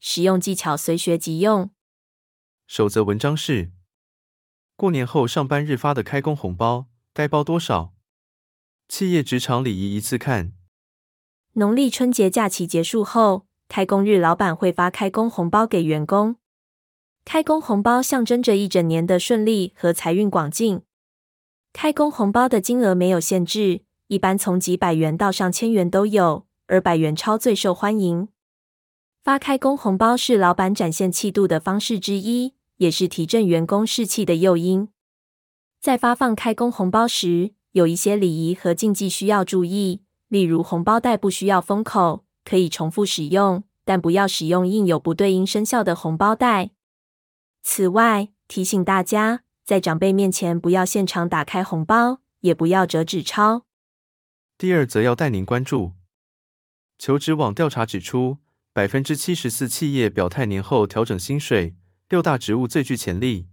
实用技巧随学即用。守则文章是：过年后上班日发的开工红包，该包多少？企业职场礼仪一次看。农历春节假期结束后，开工日老板会发开工红包给员工。开工红包象征着一整年的顺利和财运广进。开工红包的金额没有限制，一般从几百元到上千元都有，而百元钞最受欢迎。发开工红包是老板展现气度的方式之一，也是提振员工士气的诱因。在发放开工红包时，有一些礼仪和禁忌需要注意，例如红包袋不需要封口，可以重复使用，但不要使用印有不对应生肖的红包袋。此外，提醒大家，在长辈面前不要现场打开红包，也不要折纸钞。第二则要带您关注，求职网调查指出。百分之七十四企业表态年后调整薪水，六大职务最具潜力。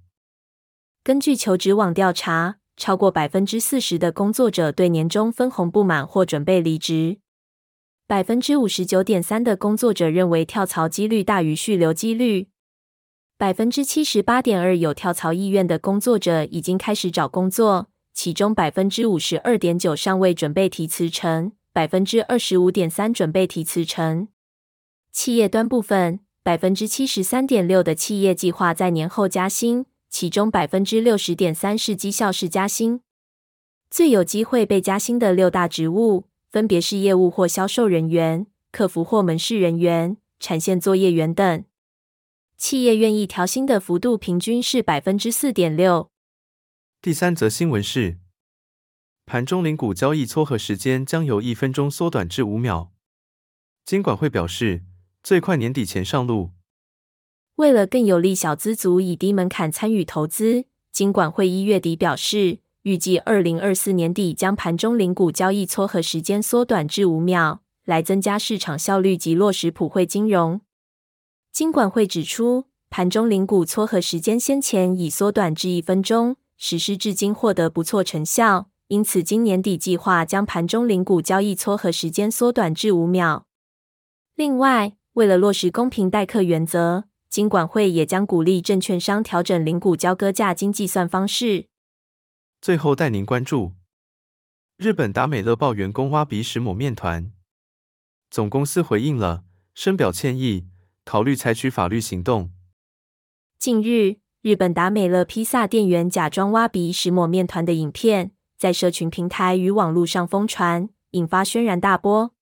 根据求职网调查，超过百分之四十的工作者对年终分红不满或准备离职。百分之五十九点三的工作者认为跳槽几率大于续留几率。百分之七十八点二有跳槽意愿的工作者已经开始找工作，其中百分之五十二点九尚未准备提辞呈，百分之二十五点三准备提辞呈。企业端部分，百分之七十三点六的企业计划在年后加薪，其中百分之六十点三是绩效式加薪。最有机会被加薪的六大职务，分别是业务或销售人员、客服或门市人员、产线作业员等。企业愿意调薪的幅度平均是百分之四点六。第三则新闻是，盘中零股交易撮合时间将由一分钟缩短至五秒。金管会表示。最快年底前上路。为了更有利小资族以低门槛参与投资，金管会一月底表示，预计二零二四年底将盘中零股交易撮合时间缩短至五秒，来增加市场效率及落实普惠金融。金管会指出，盘中零股撮合时间先前已缩短至一分钟，实施至今获得不错成效，因此今年底计划将盘中零股交易撮合时间缩短至五秒。另外，为了落实公平待客原则，金管会也将鼓励证券商调整零股交割价金计算方式。最后带您关注：日本达美乐爆员工挖鼻屎抹面团，总公司回应了，深表歉意，考虑采取法律行动。近日，日本达美乐披萨店员假装挖鼻屎抹面团的影片，在社群平台与网络上疯传，引发轩然大波。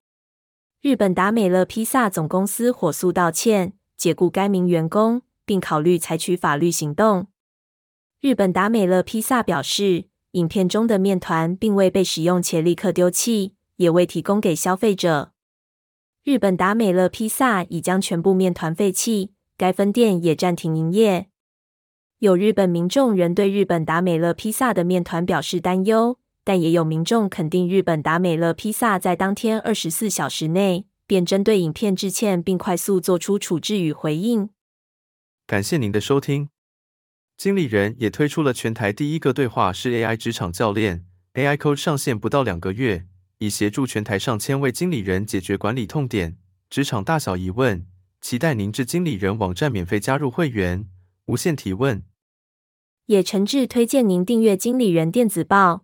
日本达美乐披萨总公司火速道歉，解雇该名员工，并考虑采取法律行动。日本达美乐披萨表示，影片中的面团并未被使用且立刻丢弃，也未提供给消费者。日本达美乐披萨已将全部面团废弃，该分店也暂停营业。有日本民众仍对日本达美乐披萨的面团表示担忧。但也有民众肯定日本达美乐披萨在当天二十四小时内便针对影片致歉，并快速做出处置与回应。感谢您的收听。经理人也推出了全台第一个对话式 AI 职场教练，AI Coach 上线不到两个月，已协助全台上千位经理人解决管理痛点、职场大小疑问。期待您至经理人网站免费加入会员，无限提问。也诚挚推荐您订阅经理人电子报。